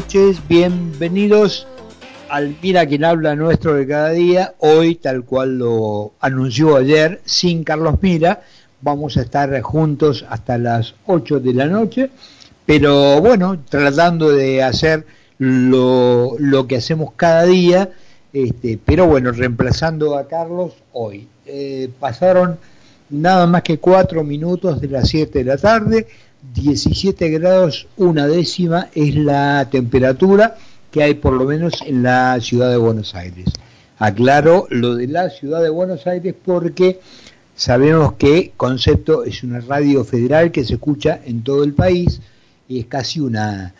noches, bienvenidos al Mira quien habla nuestro de cada día. Hoy, tal cual lo anunció ayer, sin Carlos Mira, vamos a estar juntos hasta las 8 de la noche, pero bueno, tratando de hacer lo, lo que hacemos cada día, este, pero bueno, reemplazando a Carlos hoy. Eh, pasaron nada más que cuatro minutos de las 7 de la tarde 17 grados una décima es la temperatura que hay por lo menos en la ciudad de Buenos Aires. Aclaro lo de la ciudad de Buenos Aires porque sabemos que Concepto es una radio federal que se escucha en todo el país y es casi una,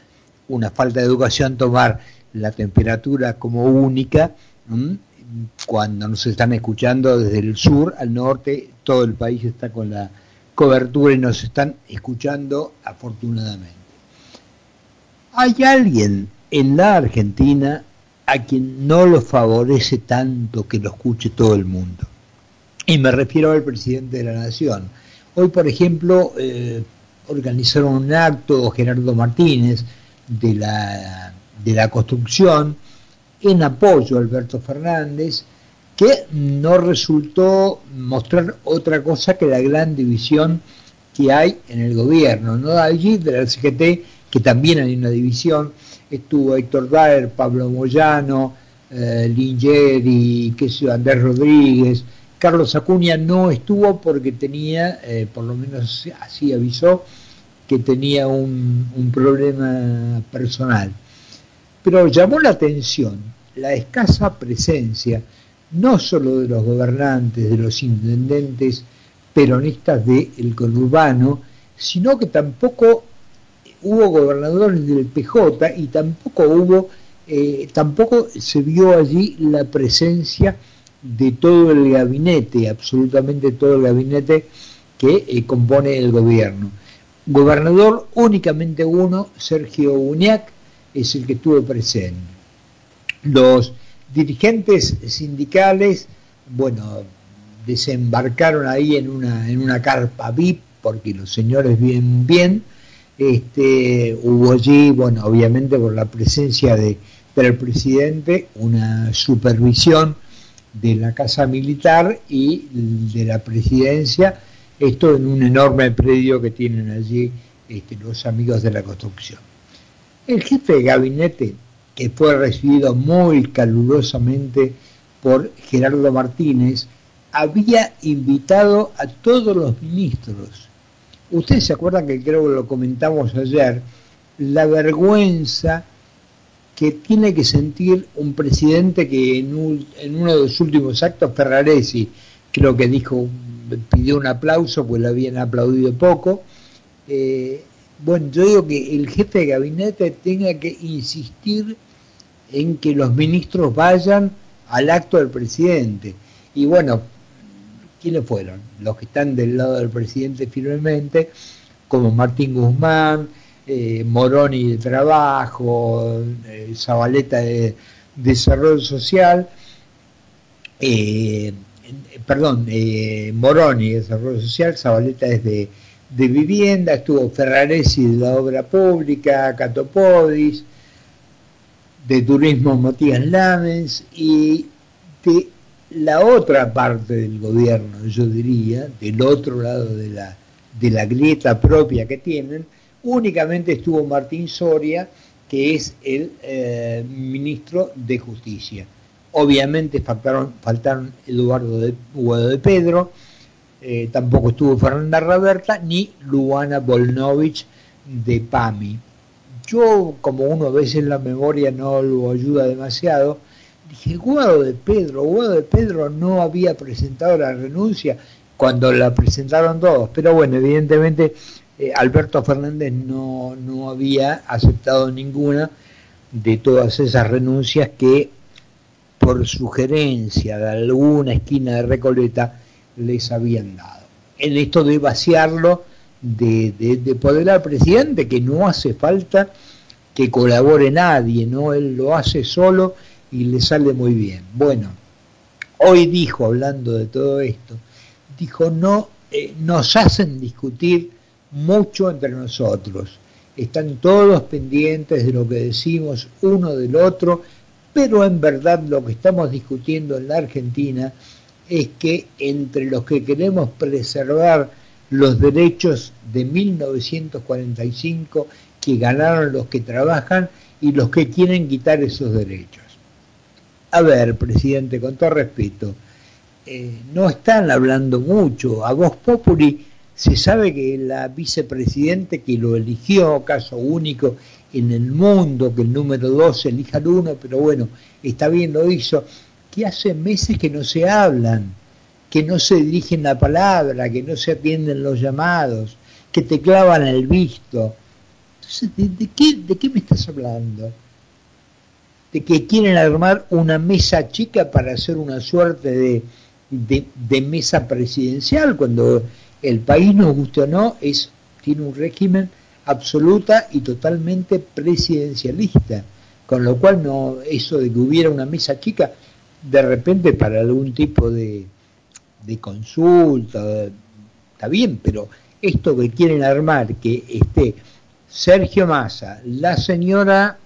una falta de educación tomar la temperatura como única cuando nos están escuchando desde el sur al norte, todo el país está con la cobertura y nos están escuchando afortunadamente. ¿Hay alguien en la Argentina a quien no lo favorece tanto que lo escuche todo el mundo? Y me refiero al presidente de la Nación. Hoy, por ejemplo, eh, organizaron un acto Gerardo Martínez de la, de la construcción en apoyo a Alberto Fernández que no resultó mostrar otra cosa que la gran división que hay en el gobierno, no allí de la CGT, que también hay una división, estuvo Héctor Daer, Pablo Moyano, eh, y qué sé Andrés Rodríguez, Carlos Acuña no estuvo porque tenía, eh, por lo menos así avisó, que tenía un, un problema personal. Pero llamó la atención la escasa presencia no solo de los gobernantes, de los intendentes peronistas del conurbano, sino que tampoco hubo gobernadores del PJ y tampoco hubo, eh, tampoco se vio allí la presencia de todo el gabinete, absolutamente todo el gabinete que eh, compone el gobierno. Gobernador únicamente uno, Sergio Uñac, es el que estuvo presente. Los dirigentes sindicales, bueno, desembarcaron ahí en una, en una carpa VIP, porque los señores vienen bien, este, hubo allí, bueno, obviamente por la presencia de, del presidente, una supervisión de la Casa Militar y de la Presidencia, esto en un enorme predio que tienen allí este, los amigos de la construcción. El jefe de gabinete fue recibido muy calurosamente por Gerardo Martínez, había invitado a todos los ministros. Ustedes se acuerdan que creo que lo comentamos ayer, la vergüenza que tiene que sentir un presidente que en, uno de los últimos actos, Ferraresi, creo que dijo, pidió un aplauso, pues le habían aplaudido poco. Eh, bueno, yo digo que el jefe de gabinete tenga que insistir en que los ministros vayan al acto del presidente. Y bueno, ¿quiénes fueron? Los que están del lado del presidente firmemente, como Martín Guzmán, eh, Moroni de Trabajo, eh, Zabaleta de Desarrollo Social, eh, perdón, Moroni de Desarrollo Social, Zabaleta es de, de Vivienda, estuvo Ferraresi de la Obra Pública, Catopodis, de Turismo Matías Lamens y de la otra parte del gobierno, yo diría, del otro lado de la, de la grieta propia que tienen, únicamente estuvo Martín Soria, que es el eh, ministro de Justicia. Obviamente faltaron, faltaron Eduardo de, de Pedro, eh, tampoco estuvo Fernanda Raberta, ni Luana Volnovich de PAMI yo, como uno a veces la memoria no lo ayuda demasiado, dije, Guado de Pedro, Guado de Pedro no había presentado la renuncia cuando la presentaron todos, pero bueno, evidentemente eh, Alberto Fernández no, no había aceptado ninguna de todas esas renuncias que por sugerencia de alguna esquina de Recoleta les habían dado. En esto de vaciarlo de, de, poder al presidente, que no hace falta que colabore nadie, ¿no? Él lo hace solo y le sale muy bien. Bueno, hoy dijo, hablando de todo esto, dijo, no, eh, nos hacen discutir mucho entre nosotros. están todos pendientes de lo que decimos uno del otro, pero en verdad lo que estamos discutiendo en la Argentina es que entre los que queremos preservar los derechos de 1945 que ganaron los que trabajan y los que quieren quitar esos derechos. A ver, presidente, con todo respeto, eh, no están hablando mucho. A vos Populi se sabe que la vicepresidente que lo eligió, caso único en el mundo, que el número dos elija al uno, pero bueno, está bien, lo hizo, que hace meses que no se hablan, que no se dirigen la palabra, que no se atienden los llamados, que te clavan el visto. Entonces, ¿de, qué, de qué me estás hablando? De que quieren armar una mesa chica para hacer una suerte de, de, de mesa presidencial, cuando el país, nos guste o no, es, tiene un régimen absoluta y totalmente presidencialista, con lo cual no eso de que hubiera una mesa chica de repente para algún tipo de, de consulta, está bien, pero esto que quieren armar, que esté Sergio Massa, la señora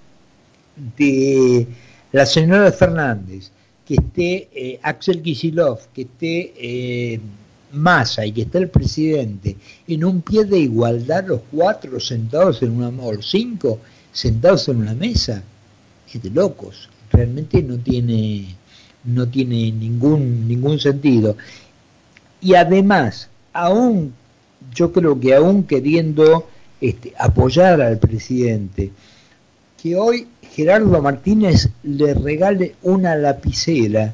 de la señora Fernández, que esté eh, Axel Kisilov, que esté eh, Massa y que esté el presidente en un pie de igualdad los cuatro sentados en una o cinco sentados en una mesa, es de locos, realmente no tiene no tiene ningún ningún sentido y además, aún, yo creo que aún queriendo este, apoyar al presidente, que hoy Gerardo Martínez le regale una lapicera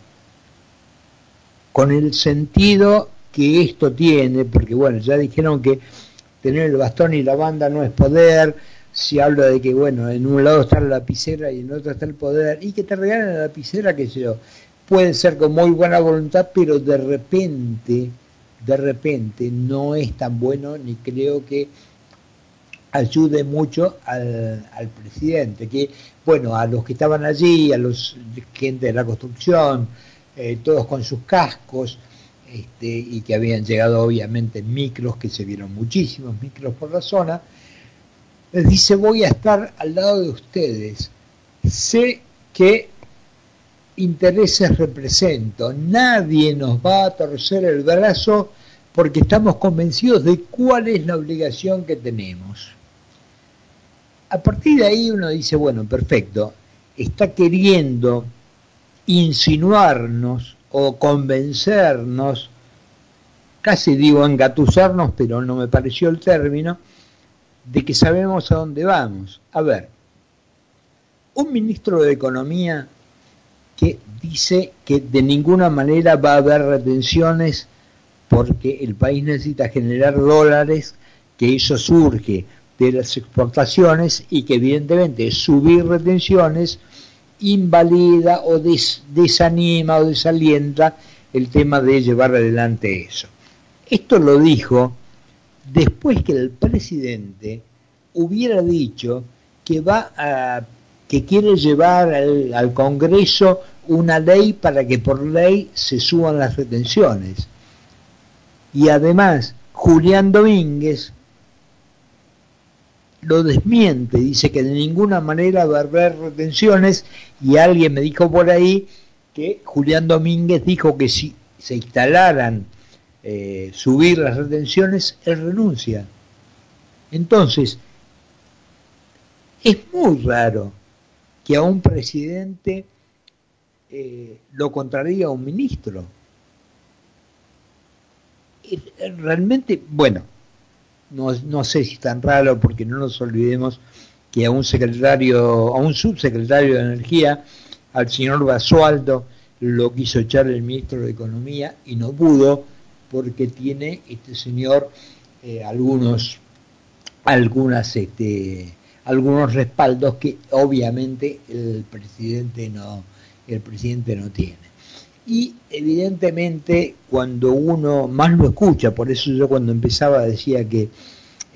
con el sentido que esto tiene, porque bueno, ya dijeron que tener el bastón y la banda no es poder, si habla de que bueno, en un lado está la lapicera y en otro está el poder, y que te regalen la lapicera, que sé yo, puede ser con muy buena voluntad, pero de repente de repente no es tan bueno ni creo que ayude mucho al, presidente, que bueno, a los que estaban allí, a los gente de la construcción, eh, todos con sus cascos, este, y que habían llegado obviamente micros, que se vieron muchísimos micros por la zona, dice voy a estar al lado de ustedes, sé que intereses represento. Nadie nos va a torcer el brazo porque estamos convencidos de cuál es la obligación que tenemos. A partir de ahí uno dice, bueno, perfecto, está queriendo insinuarnos o convencernos, casi digo engatusarnos, pero no me pareció el término, de que sabemos a dónde vamos. A ver, un ministro de Economía que dice que de ninguna manera va a haber retenciones porque el país necesita generar dólares, que eso surge de las exportaciones y que evidentemente subir retenciones invalida o desanima o desalienta el tema de llevar adelante eso. Esto lo dijo después que el presidente hubiera dicho que va a que quiere llevar al, Congreso una ley para que por ley se suban las retenciones. Y además, Julián Domínguez lo desmiente, dice que de ninguna manera va a haber retenciones y alguien me dijo por ahí que Julián Domínguez dijo que si se instalaran eh, subir las retenciones, él renuncia. Entonces, es muy raro que a un presidente eh, lo contraría un ministro. Realmente, bueno, no, no sé si es tan raro porque no nos olvidemos que a un secretario, a un subsecretario de Energía, al señor Basualdo, lo quiso echar el ministro de Economía y no pudo porque tiene este señor eh, algunos algunas este, algunos respaldos que obviamente el presidente no, el presidente no tiene. Y evidentemente cuando uno más lo escucha, por eso yo cuando empezaba decía que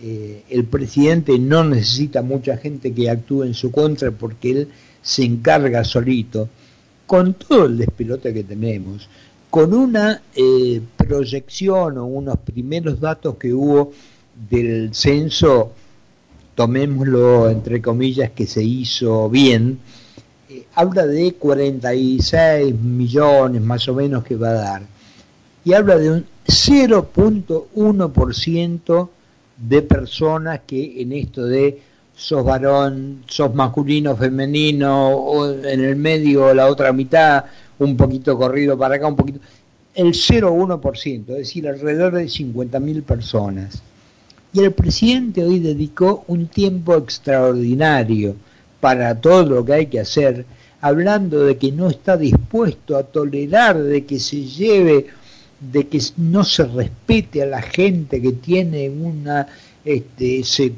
eh, el presidente no necesita mucha gente que actúe en su contra porque él se encarga solito, con todo el despelote que tenemos, con una eh, proyección o unos primeros datos que hubo del censo tomémoslo entre comillas que se hizo bien, habla de 46 millones más o menos que va a dar. Y habla de un 0.1% de personas que en esto de sos varón, sos masculino, femenino, o en el medio la otra mitad, un poquito corrido para acá, un poquito, el 0,1%, es decir, alrededor de 50.000 personas. Y el presidente hoy dedicó un tiempo extraordinario para todo lo que hay que hacer, hablando de que no está dispuesto a tolerar de que se lleve, de que no se respete a la gente que tiene una, este, se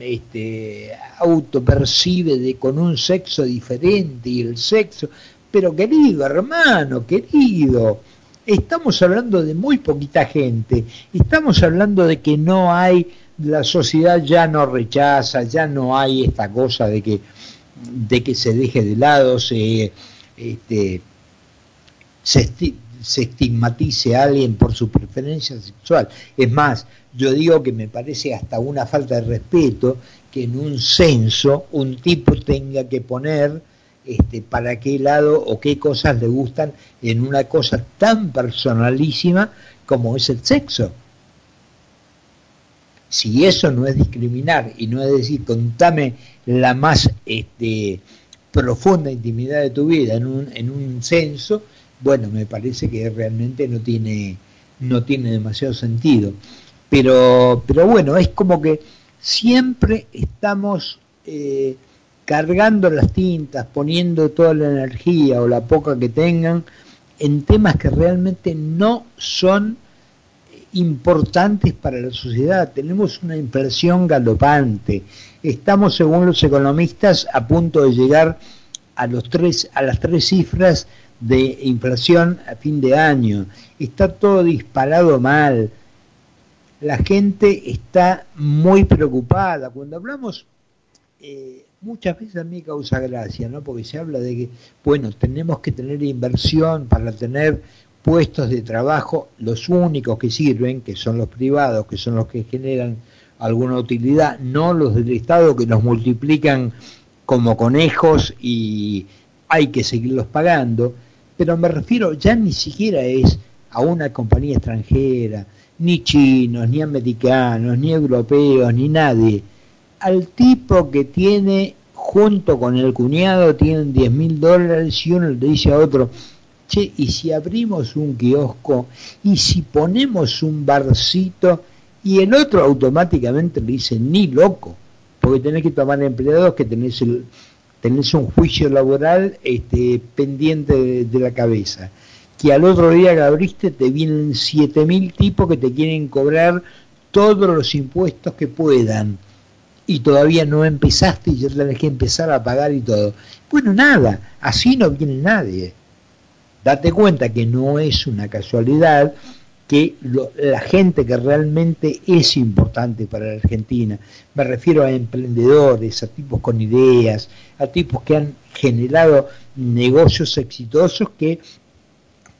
este, autopercibe de, con un sexo diferente y el sexo, pero querido hermano, querido, estamos hablando de muy poquita gente, estamos hablando de que no hay, la sociedad ya no rechaza, ya no hay esta cosa de que, de que se deje de lado, se, este, se, se estigmatice a alguien por su preferencia sexual. Es más, yo digo que me parece hasta una falta de respeto que en un censo un tipo tenga que poner este, para qué lado o qué cosas le gustan en una cosa tan personalísima como es el sexo. Si eso no es discriminar y no es decir, contame la más este, profunda intimidad de tu vida en un, en un censo, bueno, me parece que realmente no tiene, no tiene demasiado sentido. Pero, pero bueno, es como que siempre estamos eh, cargando las tintas, poniendo toda la energía o la poca que tengan en temas que realmente no son importantes para la sociedad. Tenemos una inflación galopante. Estamos, según los economistas, a punto de llegar a los tres, a las tres cifras de inflación a fin de año. Está todo disparado mal. La gente está muy preocupada. Cuando hablamos eh, muchas veces a mí causa gracia, ¿no? Porque se habla de que, bueno, tenemos que tener inversión para tener puestos de trabajo, los únicos que sirven, que son los privados, que son los que generan alguna utilidad, no los del Estado que nos multiplican como conejos y hay que seguirlos pagando, pero me refiero ya ni siquiera es a una compañía extranjera, ni chinos, ni americanos, ni europeos, ni nadie. Al tipo que tiene junto con el cuñado tienen 10 mil dólares y uno le dice a otro, y si abrimos un kiosco y si ponemos un barcito y el otro automáticamente le dice, ni loco, porque tenés que tomar empleados que tenés, el, tenés un juicio laboral este, pendiente de, la cabeza que al otro día que abriste te vienen siete mil tipos que te quieren cobrar todos los impuestos que puedan y todavía no empezaste y ya tenés que empezar a pagar y todo. Bueno, nada, así no viene nadie. Date cuenta que no es una casualidad que la gente que realmente es importante para la Argentina, me refiero a emprendedores, a tipos con ideas, a tipos que han generado negocios exitosos que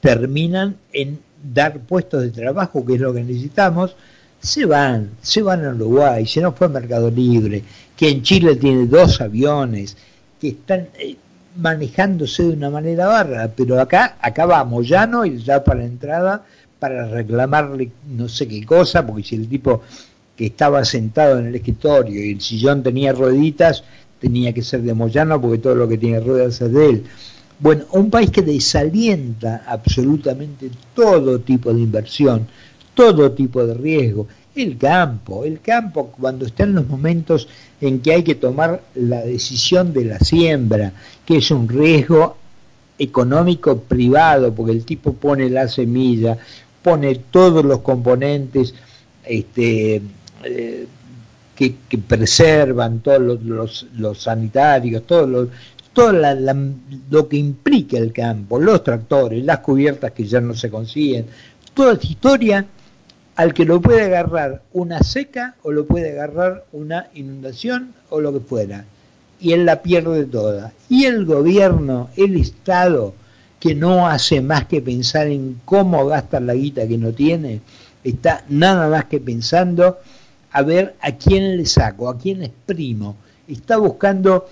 terminan en dar puestos de trabajo, que es lo que necesitamos, se van, se van a Uruguay, se nos fue a Mercado Libre, que en Chile tiene dos aviones, que están eh, manejándose de una manera bárbara, pero acá, acá va Moyano y ya para la entrada para reclamarle no sé qué cosa, porque si el tipo que estaba sentado en el escritorio y el sillón tenía rueditas, tenía que ser de Moyano porque todo lo que tiene ruedas es de él. Bueno, un país que desalienta absolutamente todo tipo de inversión, todo tipo de riesgo. El campo, el campo cuando está en los momentos en que hay que tomar la decisión de la siembra, que es un riesgo económico privado, porque el tipo pone la semilla, pone todos los componentes este, eh, que, preservan, todos los, los, sanitarios, todo, todo lo que implica el campo, los tractores, las cubiertas que ya no se consiguen, toda esta historia al que lo puede agarrar una seca o lo puede agarrar una inundación o lo que fuera. Y él la pierde toda. Y el gobierno, el Estado, que no hace más que pensar en cómo gastar la guita que no tiene, está nada más que pensando a ver a quién le saco, a quién exprimo. Está buscando,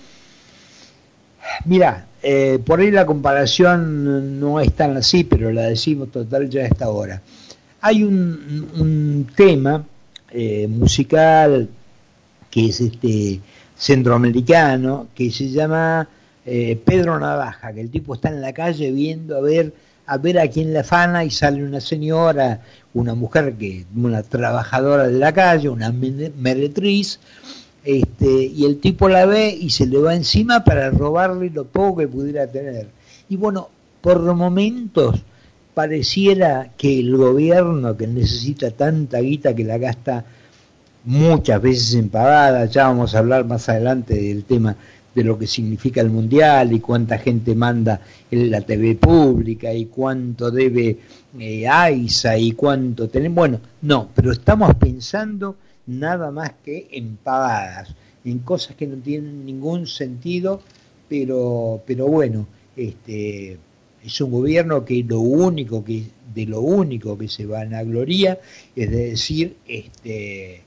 mira, eh, por ahí la comparación no es tan así, pero la decimos total ya a esta hora. Hay un, tema eh, musical que es este centroamericano que se llama eh, Pedro Navaja, que el tipo está en la calle viendo a ver a ver a quién le afana y sale una señora, una mujer que una trabajadora de la calle, una meretriz, este, y el tipo la ve y se le va encima para robarle lo poco que pudiera tener. Y bueno, por momentos pareciera que el gobierno que necesita tanta guita que la gasta muchas veces en pagadas, ya vamos a hablar más adelante del tema de lo que significa el mundial y cuánta gente manda en la TV pública y cuánto debe eh, AISA y cuánto tenemos. Bueno, no, pero estamos pensando nada más que en pagadas, en cosas que no tienen ningún sentido, pero, pero bueno, este es un gobierno que lo único que de lo único que se van a gloria es decir, este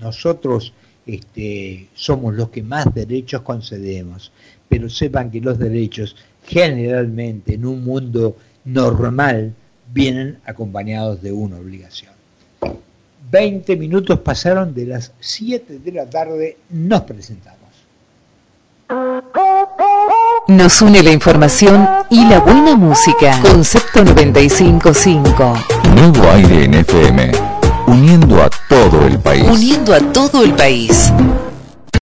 nosotros este, somos los que más derechos concedemos, pero sepan que los derechos generalmente en un mundo normal vienen acompañados de una obligación. 20 minutos pasaron de las 7 de la tarde, nos presentamos. Nos une la información y la buena música. Concepto 95.5. Nuevo aire en FM uniendo a todo el país. Uniendo a todo el país.